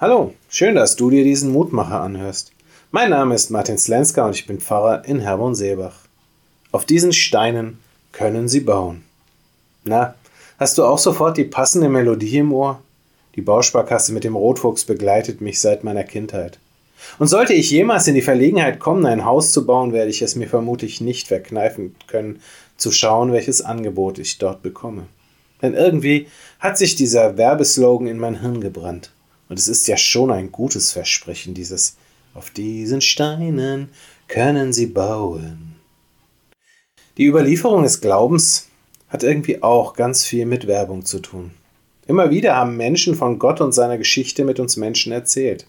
Hallo, schön, dass du dir diesen Mutmacher anhörst. Mein Name ist Martin Slenska und ich bin Pfarrer in Herborn-Seebach. Auf diesen Steinen können sie bauen. Na, hast du auch sofort die passende Melodie im Ohr? Die Bausparkasse mit dem Rotfuchs begleitet mich seit meiner Kindheit. Und sollte ich jemals in die Verlegenheit kommen, ein Haus zu bauen, werde ich es mir vermutlich nicht verkneifen können, zu schauen, welches Angebot ich dort bekomme. Denn irgendwie hat sich dieser Werbeslogan in mein Hirn gebrannt. Und es ist ja schon ein gutes Versprechen, dieses Auf diesen Steinen können sie bauen. Die Überlieferung des Glaubens hat irgendwie auch ganz viel mit Werbung zu tun. Immer wieder haben Menschen von Gott und seiner Geschichte mit uns Menschen erzählt.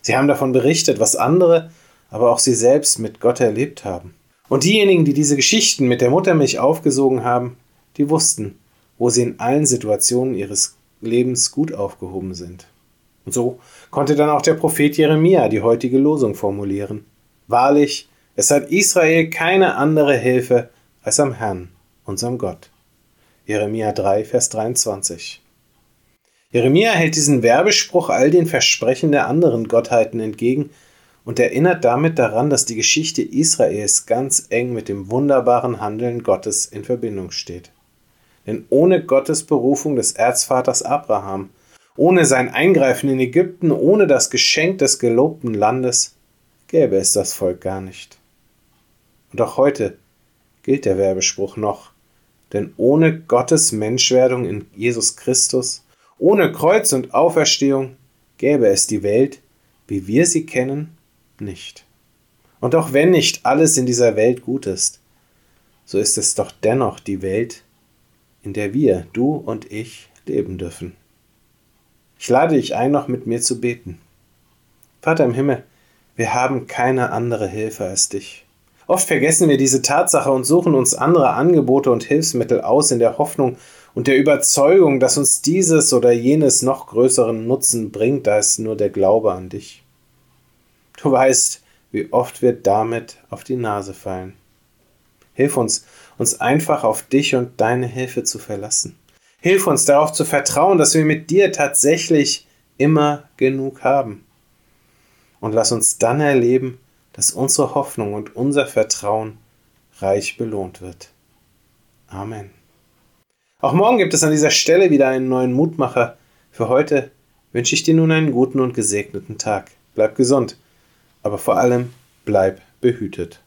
Sie haben davon berichtet, was andere, aber auch sie selbst mit Gott erlebt haben. Und diejenigen, die diese Geschichten mit der Muttermilch aufgesogen haben, die wussten, wo sie in allen Situationen ihres Lebens gut aufgehoben sind. Und so konnte dann auch der Prophet Jeremia die heutige Losung formulieren. Wahrlich, es hat Israel keine andere Hilfe als am Herrn, unserem Gott. Jeremia 3, Vers 23. Jeremia hält diesen Werbespruch all den Versprechen der anderen Gottheiten entgegen und erinnert damit daran, dass die Geschichte Israels ganz eng mit dem wunderbaren Handeln Gottes in Verbindung steht. Denn ohne Gottes Berufung des Erzvaters Abraham, ohne sein Eingreifen in Ägypten, ohne das Geschenk des gelobten Landes, gäbe es das Volk gar nicht. Und auch heute gilt der Werbespruch noch, denn ohne Gottes Menschwerdung in Jesus Christus, ohne Kreuz und Auferstehung gäbe es die Welt, wie wir sie kennen, nicht. Und auch wenn nicht alles in dieser Welt gut ist, so ist es doch dennoch die Welt, in der wir, du und ich, leben dürfen. Ich lade dich ein, noch mit mir zu beten. Vater im Himmel, wir haben keine andere Hilfe als dich. Oft vergessen wir diese Tatsache und suchen uns andere Angebote und Hilfsmittel aus in der Hoffnung, und der Überzeugung, dass uns dieses oder jenes noch größeren Nutzen bringt als nur der Glaube an dich. Du weißt, wie oft wir damit auf die Nase fallen. Hilf uns, uns einfach auf dich und deine Hilfe zu verlassen. Hilf uns darauf zu vertrauen, dass wir mit dir tatsächlich immer genug haben. Und lass uns dann erleben, dass unsere Hoffnung und unser Vertrauen reich belohnt wird. Amen. Auch morgen gibt es an dieser Stelle wieder einen neuen Mutmacher. Für heute wünsche ich dir nun einen guten und gesegneten Tag. Bleib gesund, aber vor allem bleib behütet.